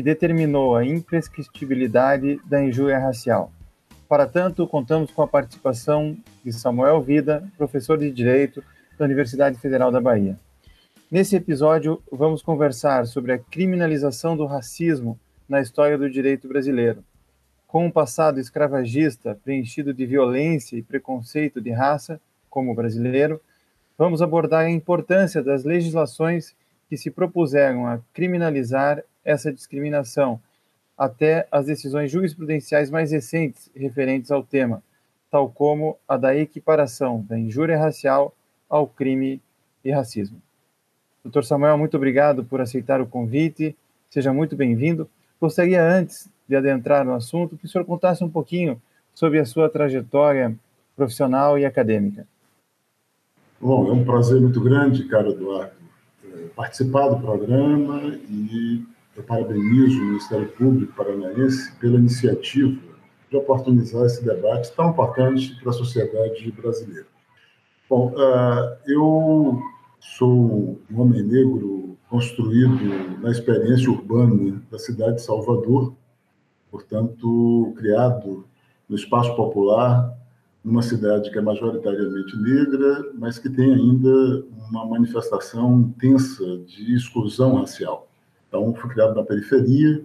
que determinou a imprescritibilidade da injúria racial. Para tanto, contamos com a participação de Samuel Vida, professor de Direito da Universidade Federal da Bahia. Nesse episódio, vamos conversar sobre a criminalização do racismo na história do direito brasileiro. Com um passado escravagista preenchido de violência e preconceito de raça, como brasileiro, vamos abordar a importância das legislações que se propuseram a criminalizar essa discriminação, até as decisões jurisprudenciais mais recentes referentes ao tema, tal como a da equiparação da injúria racial ao crime e racismo. Doutor Samuel, muito obrigado por aceitar o convite, seja muito bem-vindo. Gostaria, antes de adentrar no assunto, que o senhor contasse um pouquinho sobre a sua trajetória profissional e acadêmica. Bom, é um prazer muito grande, caro Eduardo, eh, participar do programa e eu parabenizo o Ministério Público Paranaense pela iniciativa de oportunizar esse debate tão importante para a sociedade brasileira. Bom, uh, eu sou um homem negro construído na experiência urbana da cidade de Salvador, portanto, criado no espaço popular, numa cidade que é majoritariamente negra, mas que tem ainda uma manifestação intensa de exclusão racial. Então, fui criado na periferia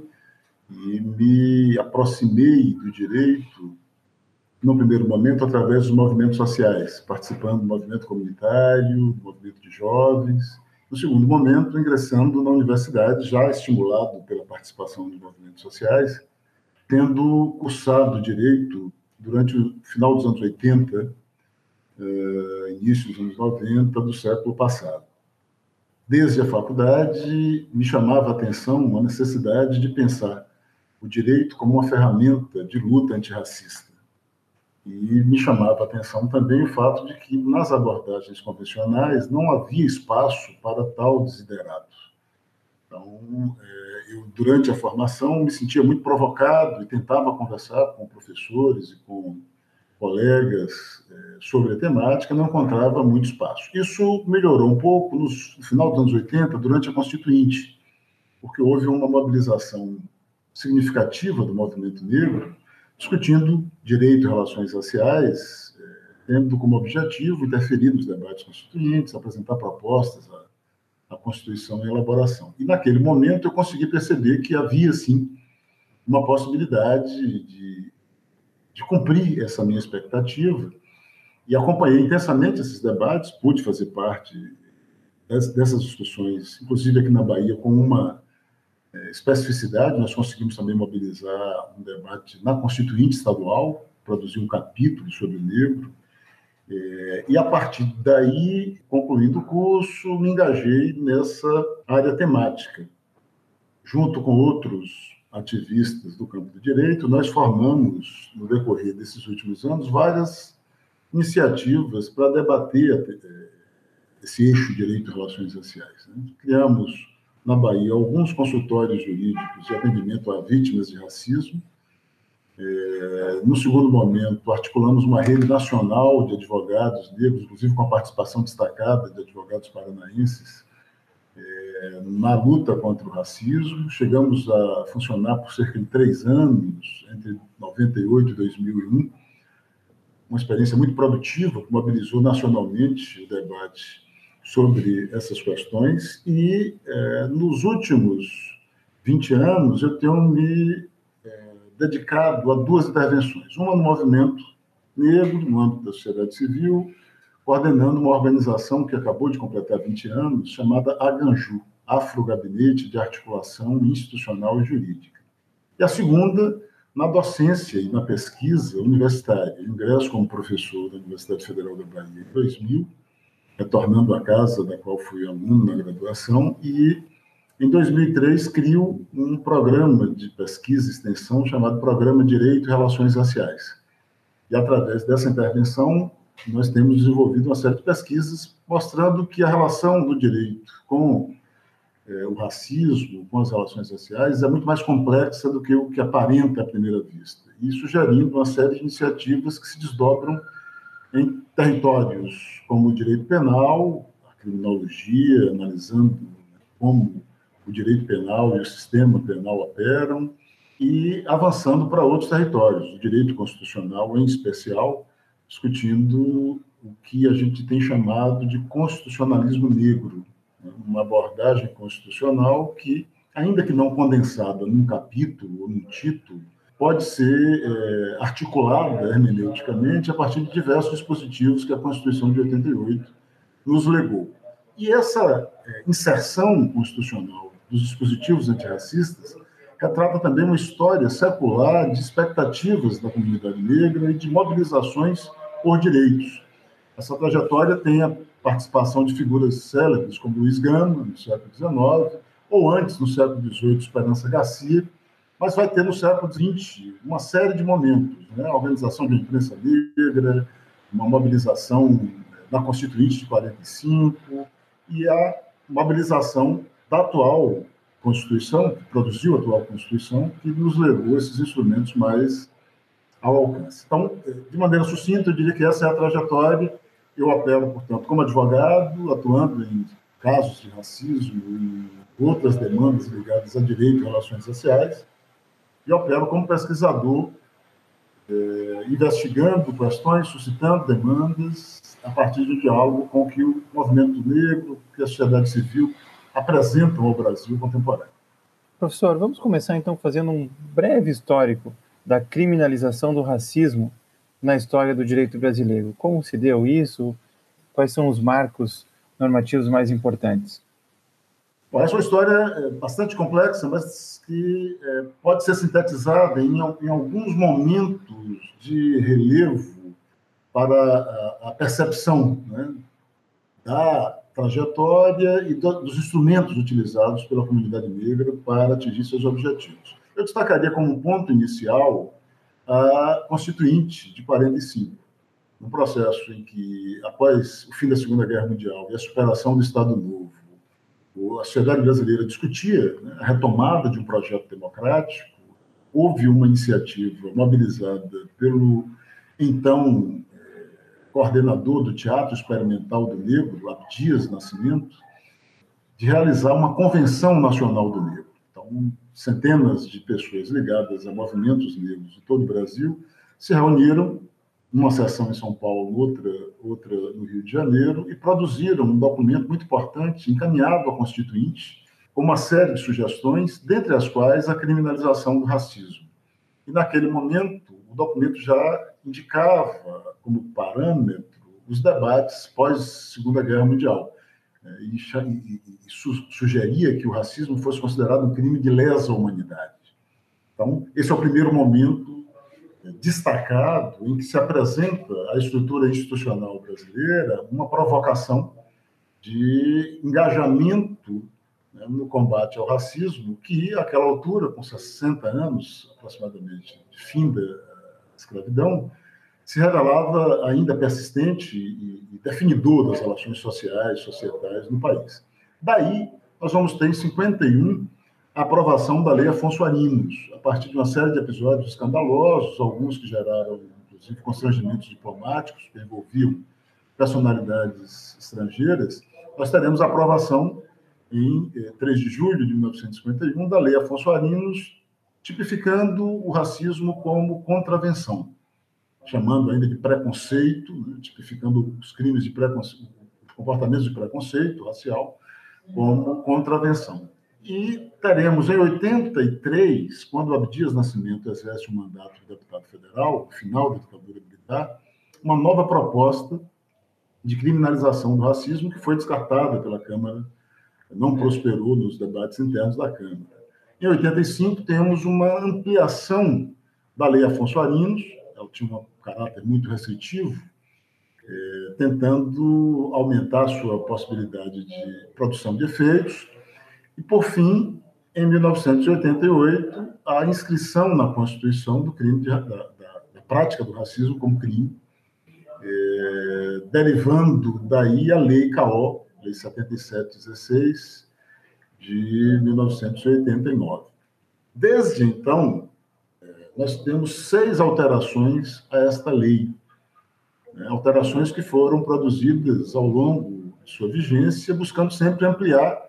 e me aproximei do direito, no primeiro momento, através dos movimentos sociais, participando do movimento comunitário, do movimento de jovens. No segundo momento, ingressando na universidade, já estimulado pela participação de movimentos sociais, tendo cursado direito durante o final dos anos 80, eh, início dos anos 90 do século passado desde a faculdade, me chamava a atenção uma necessidade de pensar o direito como uma ferramenta de luta antirracista. E me chamava a atenção também o fato de que nas abordagens convencionais não havia espaço para tal desiderato. Então, é, eu, durante a formação, me sentia muito provocado e tentava conversar com professores e com colegas é, sobre a temática, não encontrava muito espaço. Isso melhorou um pouco no final dos anos 80, durante a Constituinte, porque houve uma mobilização significativa do movimento negro, discutindo direito e relações raciais, é, tendo como objetivo interferir nos debates constituintes, apresentar propostas à, à Constituição em elaboração. E naquele momento eu consegui perceber que havia, sim, uma possibilidade de de cumprir essa minha expectativa e acompanhei intensamente esses debates, pude fazer parte dessas discussões, inclusive aqui na Bahia, com uma é, especificidade. Nós conseguimos também mobilizar um debate na Constituinte Estadual, produzir um capítulo sobre o negro. É, e a partir daí, concluindo o curso, me engajei nessa área temática, junto com outros ativistas do campo do direito, nós formamos, no decorrer desses últimos anos, várias iniciativas para debater eh, esse eixo direito e relações raciais. Né? Criamos, na Bahia, alguns consultórios jurídicos de atendimento a vítimas de racismo. É, no segundo momento, articulamos uma rede nacional de advogados negros, inclusive com a participação destacada de advogados paranaenses, é, na luta contra o racismo. Chegamos a funcionar por cerca de três anos, entre 98 e 2001. Uma experiência muito produtiva, que mobilizou nacionalmente o debate sobre essas questões. E é, nos últimos 20 anos, eu tenho me é, dedicado a duas intervenções. Uma no movimento negro, no âmbito da sociedade civil, coordenando uma organização que acabou de completar 20 anos, chamada AGANJU, Afro Gabinete de Articulação Institucional e Jurídica. E a segunda, na docência e na pesquisa universitária. Eu ingresso como professor da Universidade Federal da Bahia em 2000, retornando à casa da qual fui aluno na graduação, e em 2003, crio um programa de pesquisa e extensão chamado Programa Direito e Relações Raciais. E, através dessa intervenção, nós temos desenvolvido uma série de pesquisas mostrando que a relação do direito com é, o racismo, com as relações raciais, é muito mais complexa do que o que aparenta à primeira vista. E sugerindo uma série de iniciativas que se desdobram em territórios como o direito penal, a criminologia, analisando como o direito penal e o sistema penal operam, e avançando para outros territórios, o direito constitucional em especial, discutindo o que a gente tem chamado de constitucionalismo negro, né? uma abordagem constitucional que, ainda que não condensada num capítulo ou num título, pode ser é, articulada hermeneuticamente a partir de diversos dispositivos que a Constituição de 88 nos legou. E essa é, inserção constitucional dos dispositivos antirracistas retrata também uma história secular de expectativas da comunidade negra e de mobilizações por direitos. Essa trajetória tem a participação de figuras célebres como Luiz Gama, no século XIX, ou antes, no século XVIII, Esperança Garcia, mas vai ter no século XX uma série de momentos, né? a organização de imprensa negra, uma mobilização da Constituinte de 45 e a mobilização da atual Constituição, que produziu a atual Constituição, que nos levou esses instrumentos mais ao alcance. Então, de maneira sucinta, eu diria que essa é a trajetória. Eu apelo, portanto, como advogado, atuando em casos de racismo e outras demandas ligadas a direito e relações raciais, e opero como pesquisador, é, investigando questões, suscitando demandas, a partir de diálogo com que o movimento negro, que a sociedade civil apresentam ao Brasil contemporâneo. Professor, vamos começar então fazendo um breve histórico da criminalização do racismo na história do direito brasileiro. Como se deu isso? Quais são os marcos normativos mais importantes? Bom, essa é uma história é, bastante complexa, mas que é, pode ser sintetizada em, em, alguns momentos de relevo para a, a percepção né, da trajetória e do, dos instrumentos utilizados pela comunidade negra para atingir seus objetivos. Eu destacaria como ponto inicial a Constituinte de 45, um processo em que, após o fim da Segunda Guerra Mundial e a superação do Estado Novo, a sociedade brasileira discutia né, a retomada de um projeto democrático, houve uma iniciativa mobilizada pelo então coordenador do Teatro Experimental do Negro, Abdias Nascimento, de realizar uma convenção nacional do negro. Então, centenas de pessoas ligadas a movimentos negros de todo o Brasil se reuniram uma sessão em São Paulo, outra, outra no Rio de Janeiro, e produziram um documento muito importante, encaminhado à Constituinte, com uma série de sugestões, dentre as quais a criminalização do racismo. E naquele momento, o documento já indicava como parâmetro os debates pós-Segunda Guerra Mundial. É, e, sugeria que o racismo fosse considerado um crime de lesa humanidade. Então, esse é o primeiro momento destacado em que se apresenta a estrutura institucional brasileira uma provocação de engajamento né, no combate ao racismo, que, àquela altura, com 60 anos aproximadamente de fim da escravidão, se revelava ainda persistente e definidor das relações sociais, societais no país. Daí, nós vamos ter em 51 a aprovação da Lei Afonso Arinos, a partir de uma série de episódios escandalosos, alguns que geraram, inclusive, constrangimentos diplomáticos, que envolviam personalidades estrangeiras, nós teremos a aprovação, em 3 eh, de julho de 1951, da Lei Afonso Arinos, tipificando o racismo como contravenção, chamando ainda de preconceito, né, tipificando os crimes de preconceito, comportamentos de preconceito racial como contravenção. E teremos em 83, quando Abdias Nascimento exerce o mandato de deputado federal, final da ditadura militar, uma nova proposta de criminalização do racismo que foi descartada pela Câmara, não prosperou nos debates internos da Câmara. Em 85, temos uma ampliação da Lei Afonso Arinos, ela tinha um caráter muito restritivo, é, tentando aumentar sua possibilidade de produção de efeitos, E, por fim, em 1988, a inscrição na Constituição do crime de, da, da, da, prática do racismo como crime, é, derivando daí a Lei CAO, Lei 7716, de 1989. Desde então, é, nós temos seis alterações a esta lei, né, alterações que foram produzidas ao longo de sua vigência, buscando sempre ampliar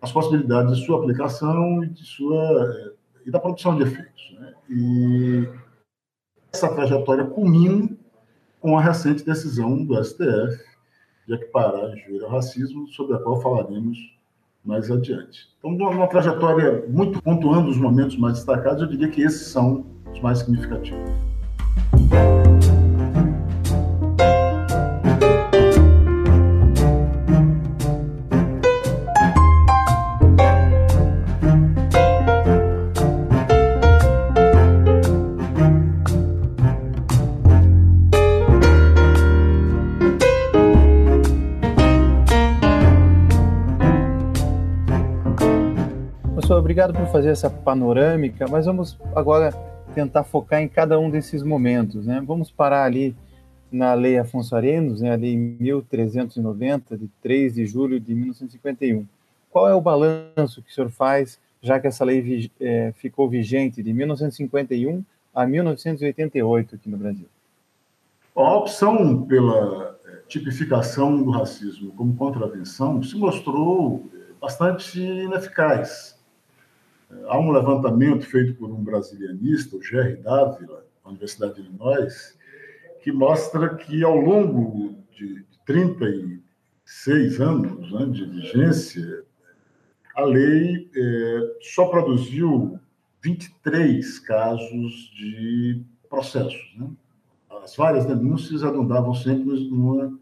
as possibilidades de sua aplicação e, de sua, e da produção de efeitos. Né? E essa trajetória culmina com a recente decisão do STF de equiparar a injúria ao racismo, sobre a qual falaremos mais adiante. Então, uma trajetória muito pontuando os momentos mais destacados, eu diria que esses são os mais significativos. Obrigado por fazer essa panorâmica, mas vamos agora tentar focar em cada um desses momentos. Né? Vamos parar ali na Lei Afonso Arenos, né, a Lei 1390, de 3 de julho de 1951. Qual é o balanço que o senhor faz, já que essa lei é, ficou vigente de 1951 a 1988 aqui no Brasil? A opção pela é, tipificação do racismo como contravenção se mostrou é, bastante ineficaz. Há um levantamento feito por um brasilianista, o Jerry Dávila, da Universidade de Illinois, que mostra que ao longo de 36 anos né, de vigência, a lei é, só produziu 23 casos de processos. Né? As várias denúncias redundavam sempre numa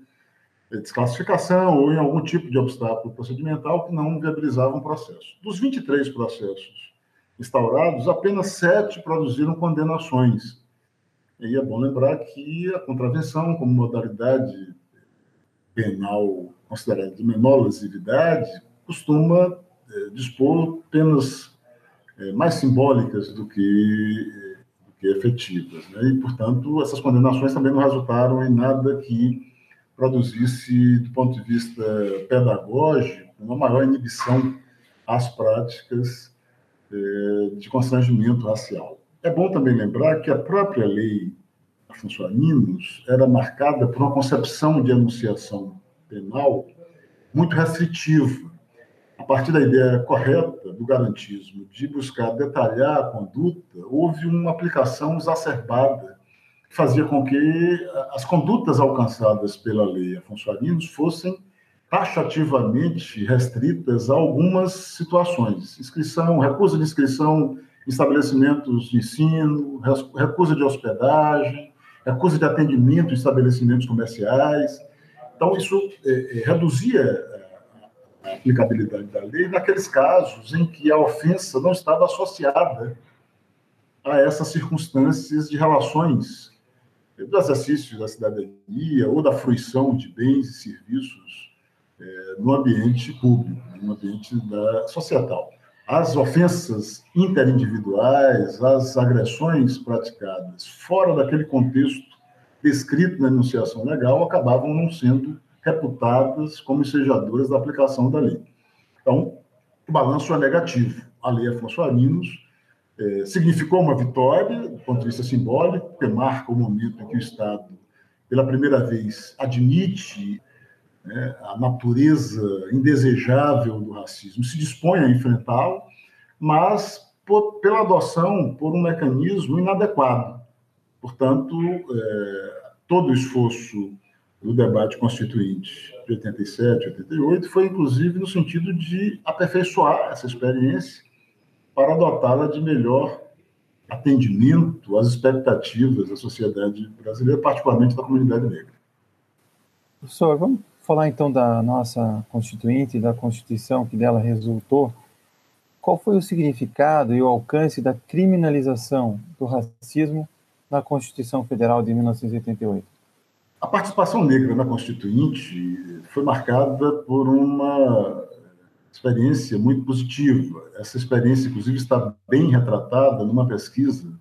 desclassificação ou em algum tipo de obstáculo procedimental que não viabilizava um processo. Dos 23 processos instaurados, apenas sete produziram condenações. E é bom lembrar que a contravenção, como modalidade penal considerada de menor lesividade, costuma é, dispor penas é, mais simbólicas do que, do que efetivas. Né? E, portanto, essas condenações também não resultaram em nada que produzisse, do ponto de vista pedagógico, uma maior inibição às práticas eh, de constrangimento racial. É bom também lembrar que a própria lei Afonso Arinos era marcada por uma concepção de anunciação penal muito restritiva, a partir da ideia correta do garantismo de buscar detalhar a conduta, houve uma aplicação exacerbada fazia com que as condutas alcançadas pela lei Afonso Arinos fossem taxativamente restritas a algumas situações. Inscrição, recusa de inscrição em estabelecimentos de ensino, recusa de hospedagem, recusa de atendimento em estabelecimentos comerciais. Então, isso é, é, reduzia a aplicabilidade da lei naqueles casos em que a ofensa não estava associada a essas circunstâncias de relações do exercício da cidadania ou da fruição de bens e serviços é, no ambiente público, no ambiente da, societal. As ofensas interindividuais, as agressões praticadas fora daquele contexto descrito na enunciação legal acabavam não sendo reputadas como ensejadoras da aplicação da lei. Então, o balanço é negativo. A lei Afonso Arinos é, significou uma vitória, do ponto de vista simbólico, porque marca o momento em que o Estado, pela primeira vez, admite né, a natureza indesejável do racismo, se dispõe a enfrentá-lo, mas por, pela adoção por um mecanismo inadequado. Portanto, é, todo o esforço do debate constituinte de 87, 88 foi, inclusive, no sentido de aperfeiçoar essa experiência para dotá-la de melhor atendimento às expectativas da sociedade brasileira, particularmente da comunidade negra. Professor, vamos falar então da nossa Constituinte, da Constituição que dela resultou. Qual foi o significado e o alcance da criminalização do racismo na Constituição Federal de 1988? A participação negra na Constituinte foi marcada por uma experiência muito positiva. Essa experiência, inclusive, está bem retratada numa pesquisa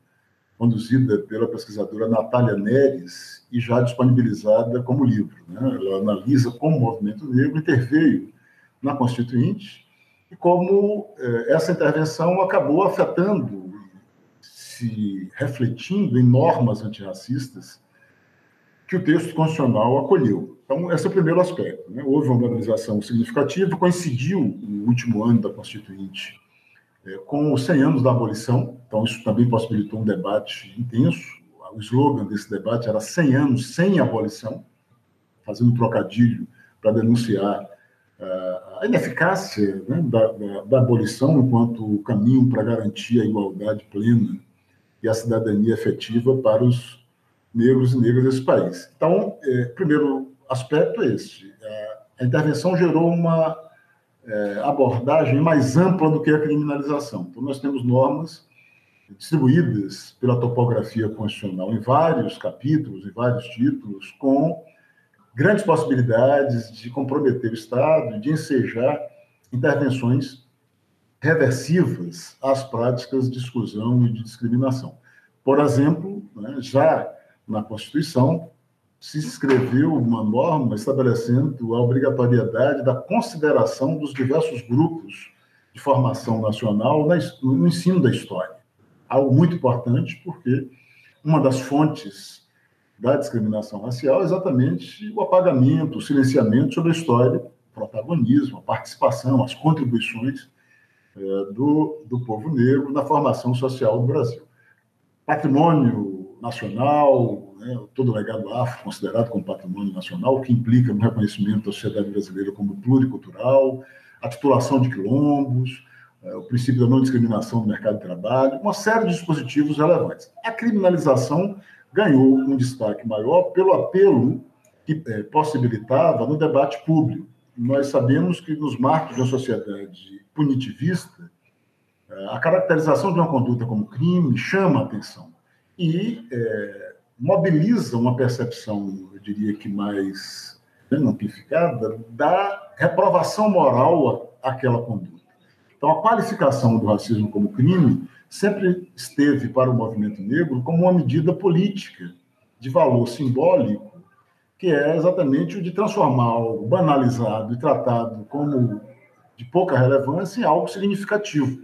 conduzida pela pesquisadora Natália Neres e já disponibilizada como livro. Né? Ela analisa como o movimento negro interveio na Constituinte e como eh, essa intervenção acabou afetando, se refletindo em normas antirracistas que o texto constitucional acolheu. Então, esse é o primeiro aspecto. Né? Houve uma modernização significativa, coincidiu o último ano da Constituinte é, com os 100 anos da abolição, então isso também possibilitou um debate intenso. O slogan desse debate era 100 anos sem abolição, fazendo um trocadilho para denunciar uh, a ineficácia né, da, da, da abolição enquanto caminho para garantir a igualdade plena e a cidadania efetiva para os negros e negras desse país. Então, é, primeiro aspecto é esse. É, a intervenção gerou uma é, abordagem mais ampla do que a criminalização. Então, nós temos normas distribuídas pela topografia constitucional em vários capítulos, em vários títulos, com grandes possibilidades de comprometer o Estado, de ensejar intervenções reversivas às práticas de exclusão e de discriminação. Por exemplo, né, já na Constituição, se escreveu uma norma estabelecendo a obrigatoriedade da consideração dos diversos grupos de formação nacional no ensino da história. Algo muito importante, porque uma das fontes da discriminação racial é exatamente o apagamento, o silenciamento sobre a história, o protagonismo, a participação, as contribuições é, do, do povo negro na formação social do Brasil. Patrimônio nacional, né, todo o legado afro considerado como patrimônio nacional, o que implica no reconhecimento da sociedade brasileira como pluricultural, a titulação de quilombos, é, o princípio da não discriminação no mercado de trabalho, uma série de dispositivos relevantes. A criminalização ganhou um destaque maior pelo apelo que é, possibilitava no debate público. Nós sabemos que nos marcos da sociedade punitivista, é, a caracterização de uma conduta como crime chama a atenção e é, mobiliza uma percepção, eu diria que mais amplificada, da reprovação moral àquela conduta. Então, a qualificação do racismo como crime sempre esteve para o movimento negro como uma medida política de valor simbólico, que é exatamente o de transformar algo banalizado e tratado como de pouca relevância em algo significativo.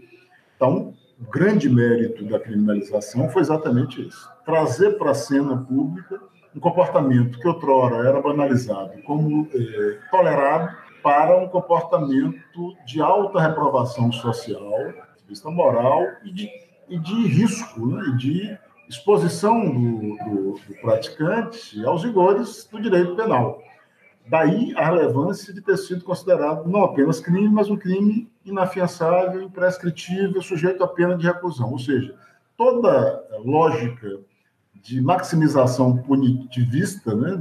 Então, o grande mérito da criminalização foi exatamente isso: trazer para a cena pública um comportamento que outrora era banalizado como é, tolerado para um comportamento de alta reprovação social, de vista moral e de, e de risco, né? e de exposição do, do, do praticante aos rigores do direito penal. Daí a relevância de ter sido considerado não apenas crime, mas um crime inafiançável, imprescritível, sujeito à pena de reclusão. Ou seja, toda lógica de maximização punitivista, né,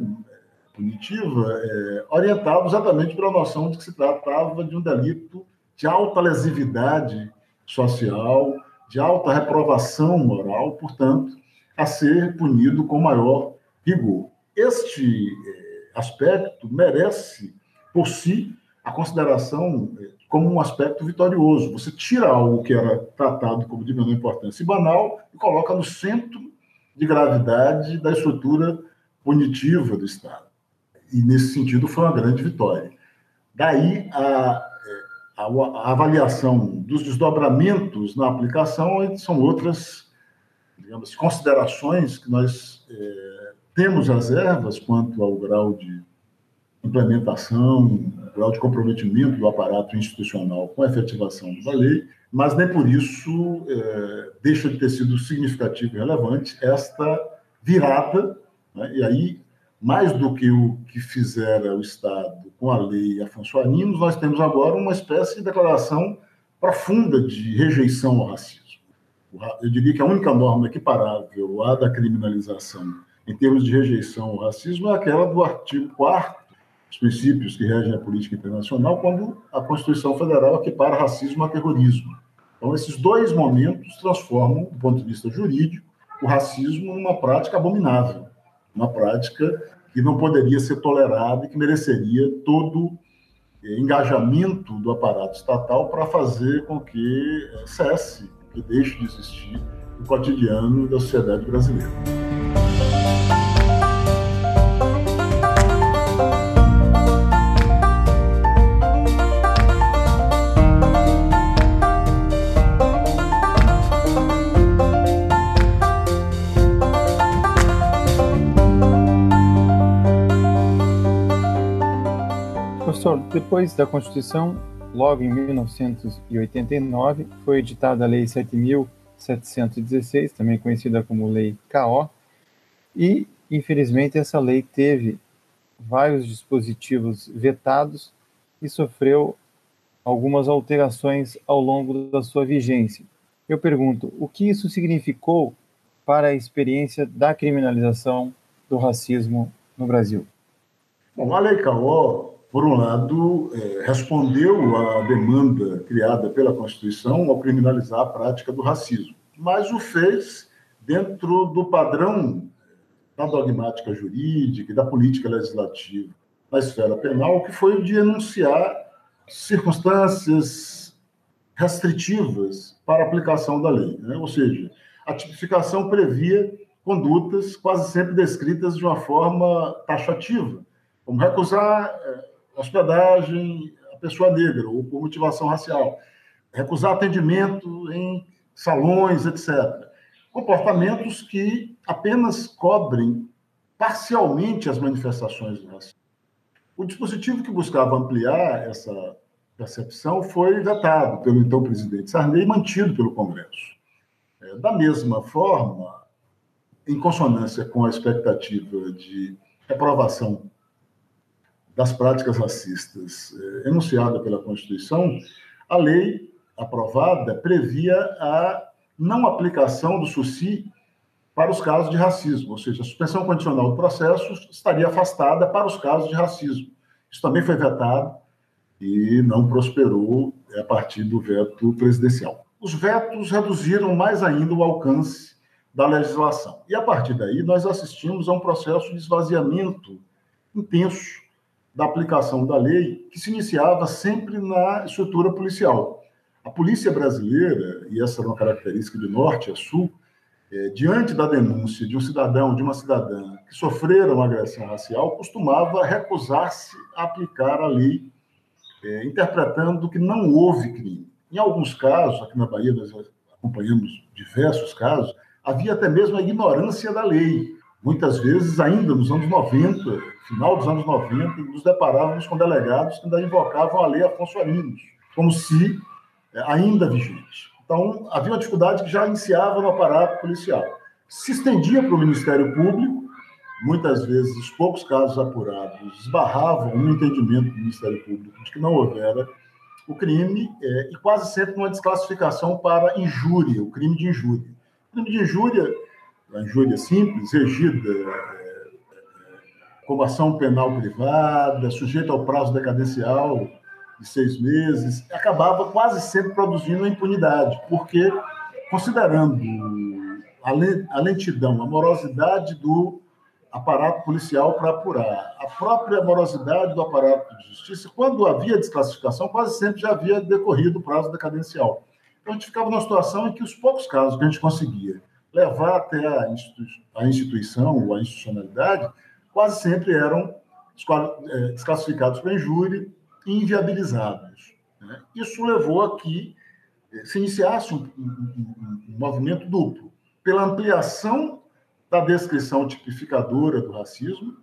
punitiva, é, orientado exatamente pela noção de que se tratava de um delito de alta lesividade social, de alta reprovação moral, portanto, a ser punido com maior rigor. Este é, aspecto merece, por si, a consideração eh, como um aspecto vitorioso. Você tira algo que era tratado como de menor importância e banal e coloca no centro de gravidade da estrutura punitiva do Estado. E, nesse sentido, foi uma grande vitória. Daí, a, eh, a, a avaliação dos desdobramentos na aplicação são outras, digamos, considerações que nós é, temos reservas quanto ao grau de implementação, grau de comprometimento do aparato institucional com a efetivação da lei, mas nem por isso é, deixa de ter sido significativo e relevante esta virada, né? e aí, mais do que o que fizera o Estado com a lei Afonso Arinos, nós temos agora uma espécie de declaração profunda de rejeição ao racismo. Eu diria que a única norma equiparável à da criminalização em termos de rejeição ao racismo é aquela do artigo 4 os princípios que regem a política internacional, quando a Constituição Federal equipara racismo a terrorismo. Então, esses dois momentos transformam, do ponto de vista jurídico, o racismo numa prática abominável, uma prática que não poderia ser tolerada e que mereceria todo engajamento do aparato estatal para fazer com que cesse, que deixe de existir o cotidiano da sociedade brasileira. Depois da Constituição, logo em 1989, foi editada a Lei 7.716, também conhecida como Lei KO, e, infelizmente, essa lei teve vários dispositivos vetados e sofreu algumas alterações ao longo da sua vigência. Eu pergunto, o que isso significou para a experiência da criminalização do racismo no Brasil? Bom, a Lei KO por um lado, é, respondeu à demanda criada pela Constituição ao criminalizar a prática do racismo, mas o fez dentro do padrão da dogmática jurídica e da política legislativa na esfera penal, que foi o de enunciar circunstâncias restritivas para a aplicação da lei. Né? Ou seja, a tipificação previa condutas quase sempre descritas de uma forma taxativa, como recusar é, hospedagem a pessoa negra ou por motivação racial, recusar atendimento em salões, etc. Comportamentos que apenas cobrem parcialmente as manifestações do racismo. O dispositivo que buscava ampliar essa percepção foi vetado pelo então presidente Sarney e mantido pelo Congresso. É, da mesma forma, em consonância com a expectativa de reprovação das práticas racistas eh, enunciada pela Constituição, a lei aprovada previa a não aplicação do SUSI para os casos de racismo, ou seja, a suspensão condicional do processo estaria afastada para os casos de racismo. Isso também foi vetado e não prosperou eh, a partir do veto presidencial. Os vetos reduziram mais ainda o alcance da legislação. E a partir daí, nós assistimos a um processo de esvaziamento intenso da aplicação da lei, que se iniciava sempre na estrutura policial. A polícia brasileira, e essa era uma característica de norte a sul, é, diante da denúncia de um cidadão, de uma cidadã que sofreram agressão racial, costumava recusar-se a aplicar a lei, é, interpretando que não houve crime. Em alguns casos, aqui na Bahia nós acompanhamos diversos casos, havia até mesmo a ignorância da lei. Muitas vezes, ainda nos anos 90, final dos anos 90, nos deparávamos com delegados que ainda invocavam a lei Afonso Arinos, como se é, ainda vigente. Então, havia uma dificuldade que já iniciava no aparato policial. Se estendia para o Ministério Público, muitas vezes os poucos casos apurados esbarravam no entendimento do Ministério Público de que não houvera o crime, é, e quase sempre uma desclassificação para injúria, o crime de injúria. O crime de injúria a injúria simples, regida é, é, como ação penal privada, sujeita ao prazo decadencial de seis meses, acabava quase sempre produzindo a impunidade, porque, considerando a lentidão, a morosidade do aparato policial para apurar, a própria morosidade do aparato de justiça, quando havia desclassificação, quase sempre já havia decorrido o prazo decadencial. Então, a gente ficava numa situação em que os poucos casos que a gente conseguia levar até a, a instituição ou a institucionalidade, quase sempre eram é, desclassificados para injúria e inviabilizados. Né? Isso levou a que é, se iniciasse um, um, um movimento duplo, pela ampliação da descrição tipificadora do racismo,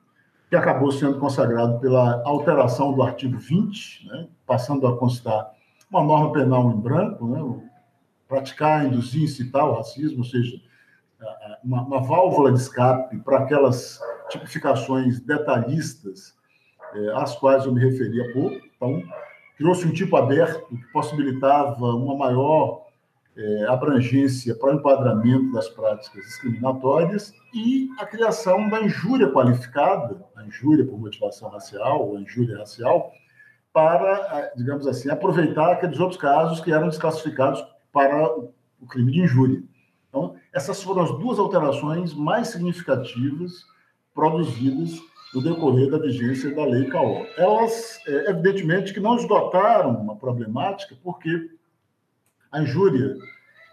que acabou sendo consagrado pela alteração do artigo 20, né, passando a constar uma norma penal em branco, né, praticar, induzir, incitar o racismo, ou seja, uma, uma válvula de escape para aquelas tipificações detalhistas é, às quais eu me referi há pouco. Então, criou-se um tipo aberto que possibilitava uma maior é, abrangência para o enquadramento das práticas discriminatórias e a criação da injúria qualificada, a injúria por motivação racial ou a injúria racial, para, digamos assim, aproveitar aqueles outros casos que eram desclassificados para o crime de injúria. Então, essas foram as duas alterações mais significativas produzidas no decorrer da vigência da Lei CAO. Elas, é, evidentemente, que não esgotaram uma problemática, porque a injúria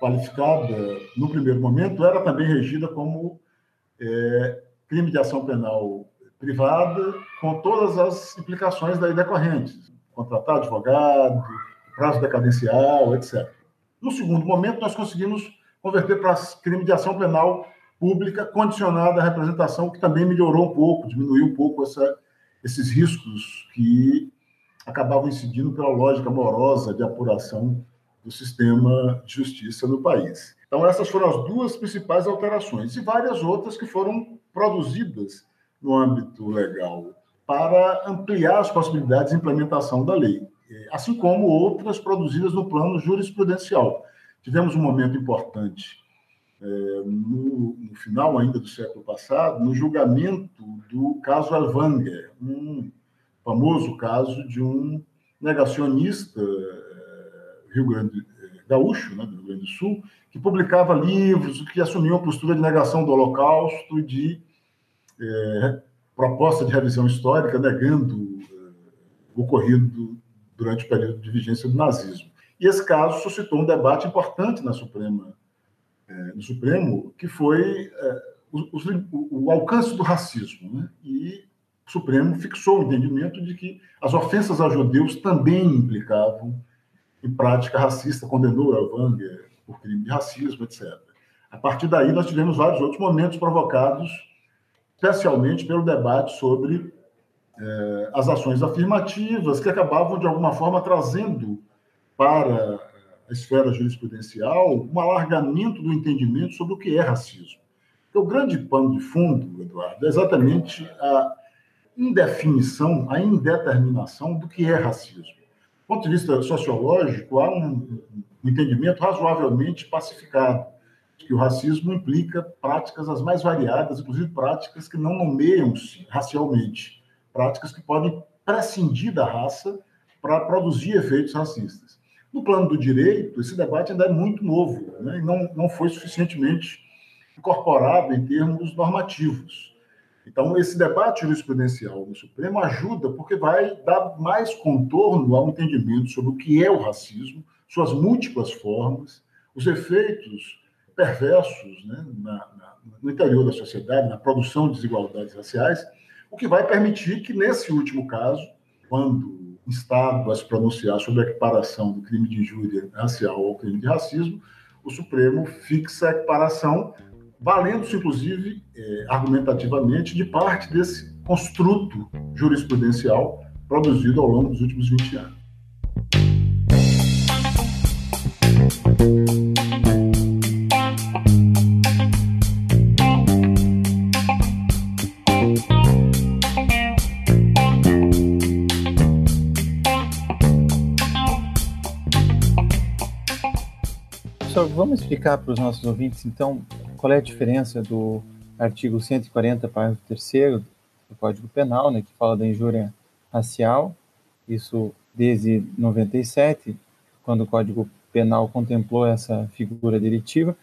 qualificada, no primeiro momento, era também regida como é, crime de ação penal privada, com todas as implicações daí decorrentes, contratar advogado, prazo decadencial, etc. No segundo momento, nós conseguimos converter para crime de ação penal pública condicionada à representação, que também melhorou um pouco, diminuiu um pouco essa, esses riscos que acabavam incidindo pela lógica morosa de apuração do sistema de justiça no país. Então, essas foram as duas principais alterações, e várias outras que foram produzidas no âmbito legal para ampliar as possibilidades de implementação da lei, assim como outras produzidas no plano jurisprudencial. Tivemos um momento importante é, no, no, final ainda do século passado, no julgamento do caso Alvanger, um famoso caso de um negacionista é, Rio Grande é, gaúcho, né, do Rio Grande do Sul, que publicava livros que assumiam a postura de negação do Holocausto, de é, proposta de revisão histórica, negando é, o ocorrido durante o período de vigência do nazismo. E esse caso suscitou um debate importante na Suprema, é, no Supremo, que foi é, o, o, o, alcance do racismo. Né? E o Supremo fixou o entendimento de que as ofensas a judeus também implicavam em prática racista, condenou Elvanger por crime de racismo, etc. A partir daí, nós tivemos vários outros momentos provocados, especialmente pelo debate sobre é, as ações afirmativas, que acabavam, de alguma forma, trazendo para a esfera jurisprudencial um alargamento do entendimento sobre o que é racismo. O grande pano de fundo, Eduardo, é exatamente a indefinição, a indeterminação do que é racismo. Do ponto de vista sociológico, há um, entendimento razoavelmente pacificado que o racismo implica práticas as mais variadas, inclusive práticas que não nomeiam-se racialmente, práticas que podem prescindir da raça para produzir efeitos racistas. No plano do direito, esse debate ainda é muito novo, né? e não, não foi suficientemente incorporado em termos normativos. Então, esse debate jurisprudencial no Supremo ajuda porque vai dar mais contorno ao entendimento sobre o que é o racismo, suas múltiplas formas, os efeitos perversos né, na, na, no interior da sociedade, na produção de desigualdades raciais, o que vai permitir que, nesse último caso, quando instado a se pronunciar sobre a equiparação do crime de injúria racial ao crime de racismo, o Supremo fixa a equiparação, valendo-se, inclusive, eh, argumentativamente, de parte desse construto jurisprudencial produzido ao longo dos últimos 20 anos. Vamos explicar para os nossos ouvintes, então, qual é a diferença do artigo 140, parágrafo 3 do Código Penal, né, que fala da injúria racial, isso desde 97, quando o Código Penal contemplou essa figura delitiva,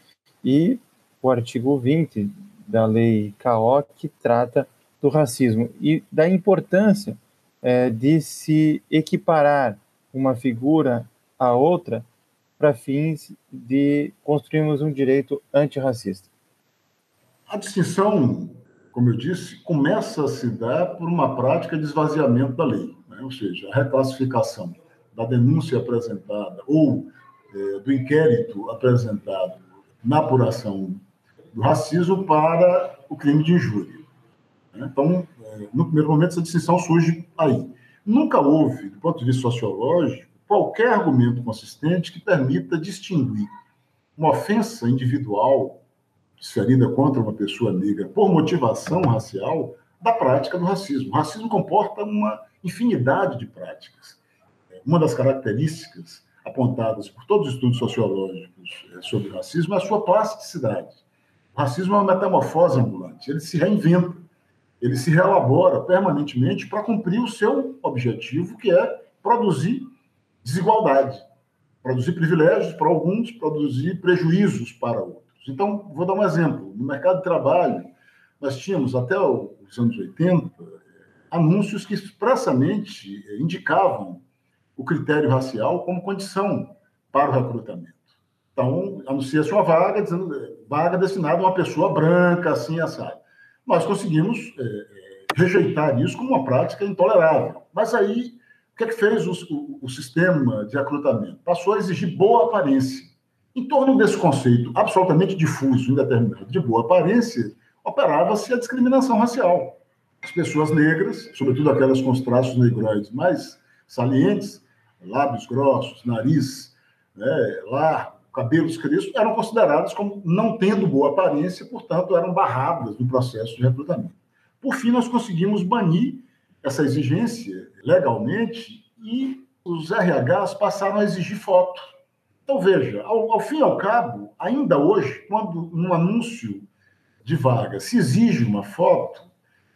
e o artigo 20 da Lei CAO, que trata do racismo e da importância é, de se equiparar uma figura a outra para fins de construirmos um direito antirracista? A distinção, como eu disse, começa a se dar por uma prática de esvaziamento da lei, né? ou seja, a reclassificação da denúncia apresentada ou é, do inquérito apresentado na apuração do racismo para o crime de injúria. Né? Então, é, no primeiro momento, essa distinção surge aí. Nunca houve, do ponto de vista sociológico, qualquer argumento consistente que permita distinguir uma ofensa individual desferida contra uma pessoa negra por motivação racial da prática do racismo. O racismo comporta uma infinidade de práticas. Uma das características apontadas por todos os estudos sociológicos eh, sobre o racismo é a sua plasticidade. O racismo é uma metamorfose ambulante, ele se reinventa, ele se relabora permanentemente para cumprir o seu objetivo, que é produzir desigualdade, produzir privilégios para alguns, produzir prejuízos para outros. Então, vou dar um exemplo. No mercado de trabalho, nós tínhamos até os anos 80, anúncios que expressamente indicavam o critério racial como condição para o recrutamento. Então, anuncia-se uma vaga, dizendo vaga destinada a uma pessoa branca, assim, assado. Nós conseguimos é, rejeitar isso como uma prática intolerável. Mas aí, o que é que fez o, o, o sistema de recrutamento? Passou a exigir boa aparência. Em torno desse conceito absolutamente difuso, indeterminado, de boa aparência, operava-se a discriminação racial. As pessoas negras, sobretudo aquelas com os traços negroides mais salientes, lábios grossos, nariz né, largo, cabelos crespos, eram considerados como não tendo boa aparência, portanto, eram barradas no processo de recrutamento. Por fim, nós conseguimos banir essa exigência legalmente e os RHs passaram a exigir foto. Então, veja, ao, ao fim e ao cabo, ainda hoje, quando no anúncio de vaga se exige uma foto,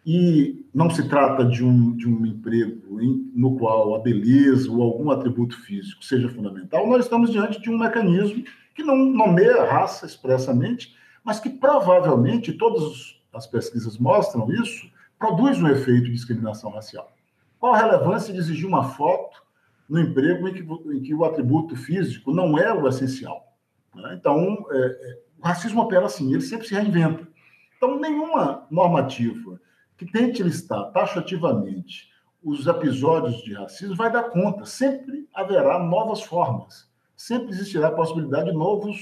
e não se trata de um, de um emprego em, no qual a beleza ou algum atributo físico seja fundamental, nós estamos diante de um mecanismo que não nomeia raça expressamente, mas que provavelmente, todas as pesquisas mostram isso, produz um efeito de discriminação racial. Qual a relevância de exigir uma foto no emprego em que, em que o atributo físico não é o essencial? Né? Então, é, é, o racismo opera assim, ele sempre se reinventa. Então, nenhuma normativa que tente listar taxativamente os episódios de racismo vai dar conta. Sempre haverá novas formas, sempre existirá a possibilidade de novos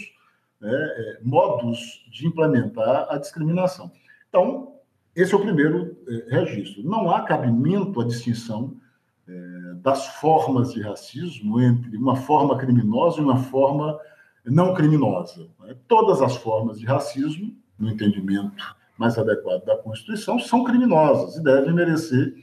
né, é, modos de implementar a discriminação. Então, esse é o primeiro é, registro. Não há cabimento à distinção é, das formas de racismo entre uma forma criminosa e uma forma não criminosa. Né? Todas as formas de racismo, no entendimento mais adequado da Constituição, são criminosas e devem merecer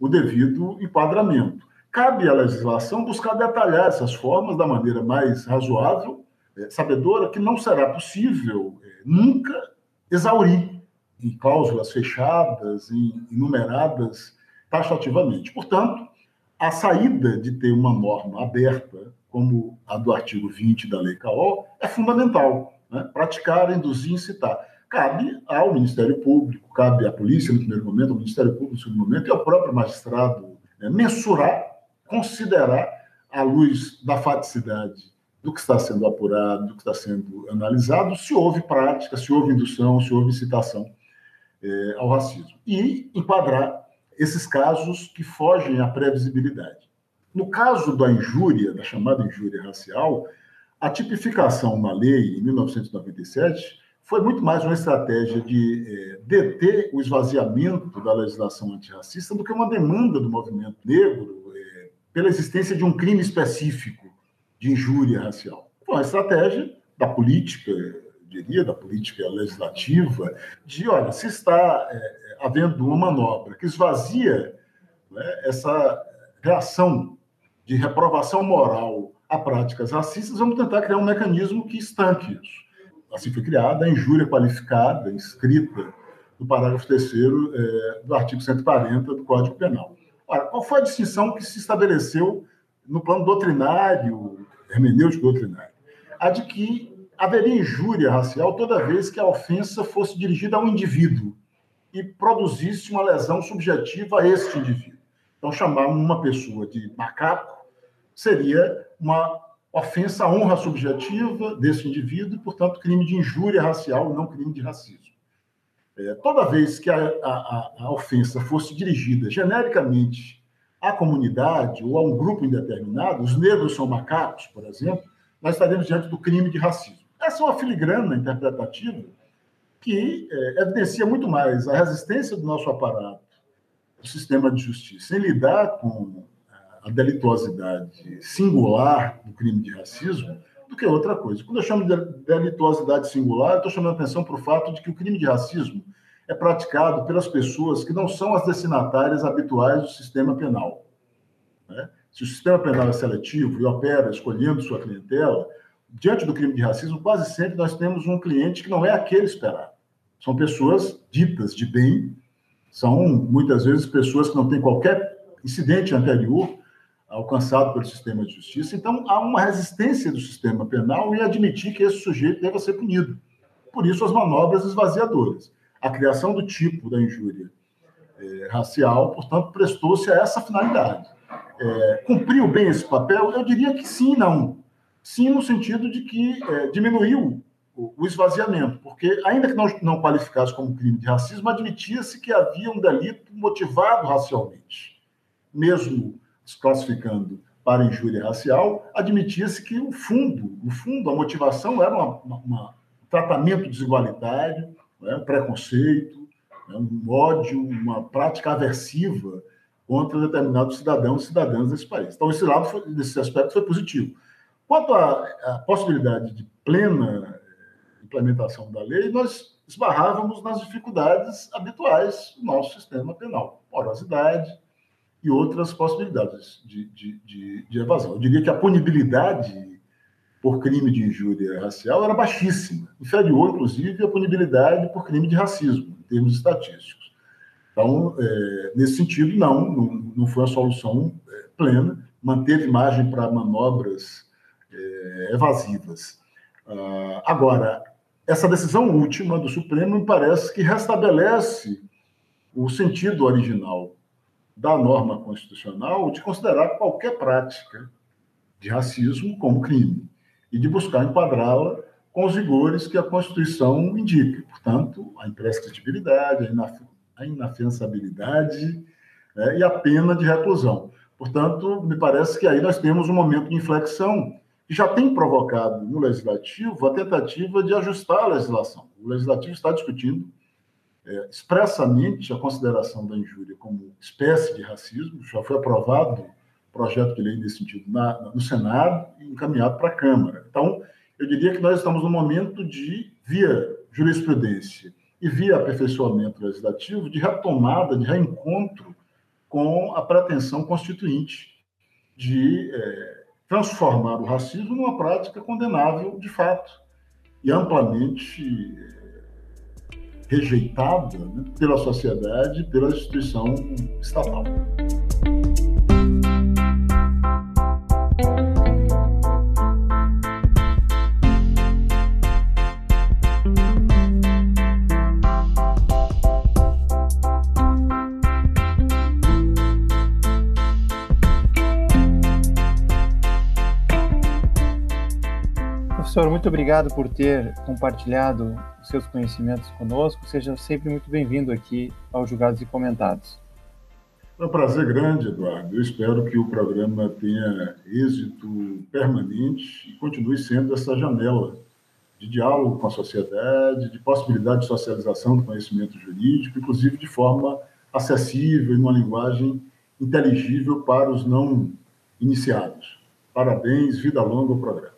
o devido enquadramento. Cabe à legislação buscar detalhar essas formas da maneira mais razoável, é, sabedora que não será possível é, nunca exaurir em cláusulas fechadas, em, enumeradas taxativamente. Portanto, a saída de ter uma norma aberta, como a do artigo 20 da Lei CAO, é fundamental. Né? Praticar, induzir, incitar cabe ao Ministério Público, cabe à polícia no primeiro momento, ao Ministério Público no segundo momento e ao próprio magistrado né, mensurar, considerar, à luz da faticidade do que está sendo apurado, do que está sendo analisado, se houve prática, se houve indução, se houve incitação é, ao racismo. E enquadrar esses casos que fogem à previsibilidade. No caso da injúria, da chamada injúria racial, a tipificação na lei, em 1997, foi muito mais uma estratégia de é, deter o esvaziamento da legislação antirracista do que uma demanda do movimento negro é, pela existência de um crime específico de injúria racial. Foi uma estratégia da política, diria, da política legislativa, de, olha, se está é, havendo uma manobra que esvazia né, essa reação de reprovação moral a práticas racistas, vamos tentar criar um mecanismo que estanque isso assim foi criada a injúria qualificada, inscrita no parágrafo 3 é, do artigo 140 do Código Penal. Ora, qual foi a distinção que se estabeleceu no plano doutrinário, hermenêutico doutrinário? A de que haveria injúria racial toda vez que a ofensa fosse dirigida a um indivíduo e produzisse uma lesão subjetiva a este indivíduo. Então, chamar uma pessoa de macaco seria uma ofensa à honra subjetiva desse indivíduo e, portanto, crime de injúria racial, não crime de racismo. É, toda vez que a, a, a, ofensa fosse dirigida genericamente à comunidade ou a um grupo indeterminado, os negros são macacos, por exemplo, nós estaremos diante do crime de racismo. Essa é uma filigrana interpretativa que é, evidencia muito mais a resistência do nosso aparato, do sistema de justiça, em lidar com a delituosidade singular do crime de racismo do que outra coisa. Quando eu chamo de delituosidade singular, estou chamando atenção para o fato de que o crime de racismo é praticado pelas pessoas que não são as destinatárias habituais do sistema penal. Né? Se o sistema penal é seletivo e opera escolhendo sua clientela, diante do crime de racismo, quase sempre nós temos um cliente que não é aquele esperado. São pessoas ditas de bem, são muitas vezes pessoas que não têm qualquer incidente anterior alcançado pelo sistema de justiça. Então, há uma resistência do sistema penal em admitir que esse sujeito deva ser punido. Por isso, as manobras esvaziadoras. A criação do tipo da injúria é, racial, portanto, prestou-se a essa finalidade. É, cumpriu bem esse papel? Eu diria que sim não. Sim, no sentido de que é, diminuiu o, o, esvaziamento, porque, ainda que não, não qualificasse como crime de racismo, admitia-se que havia um delito motivado racialmente. Mesmo desclassificando para injúria racial, admitia-se que o fundo, o fundo, a motivação era um tratamento desigualitário, né, um preconceito, né, um ódio, uma prática aversiva contra determinados cidadãos e cidadãs desse país. Então, esse lado, foi, aspecto, foi positivo. Quanto à, à possibilidade de plena eh, implementação da lei, nós esbarrávamos nas dificuldades habituais do nosso sistema penal, morosidade, e outras possibilidades de, de, de, de evasão. Eu diria que a punibilidade por crime de injúria racial era baixíssima, inferior, inclusive, à punibilidade por crime de racismo, em termos estatísticos. Então, é, nesse sentido, não, não, não foi uma solução é, plena, manteve margem para manobras é, evasivas. Ah, agora, essa decisão última do Supremo me parece que restabelece o sentido original da norma constitucional de considerar qualquer prática de racismo como crime e de buscar enquadrá-la com os rigores que a Constituição indica. Portanto, a imprescritibilidade, a inafiançabilidade né, e a pena de reclusão. Portanto, me parece que aí nós temos um momento de inflexão que já tem provocado no Legislativo a tentativa de ajustar a legislação. O Legislativo está discutindo é, expressamente a consideração da injúria como espécie de racismo, já foi aprovado projeto de lei nesse sentido na, no Senado e encaminhado para a Câmara. Então, eu diria que nós estamos no momento de, via jurisprudência e via aperfeiçoamento legislativo, de retomada, de reencontro com a pretensão constituinte de é, transformar o racismo numa prática condenável de fato e amplamente rejeitada né, pela sociedade, pela instituição estatal. Professor, muito obrigado por ter compartilhado os seus conhecimentos conosco. Seja sempre muito bem-vindo aqui ao Julgados e Comentados. É um prazer grande, Eduardo. Eu espero que o programa tenha êxito permanente e continue sendo essa janela de diálogo com a sociedade, de possibilidade de socialização do conhecimento jurídico, inclusive de forma acessível e numa linguagem inteligível para os não iniciados. Parabéns, vida longa ao programa.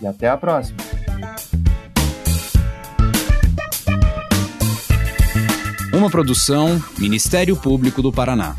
e até a próxima. Uma produção Ministério Público do Paraná.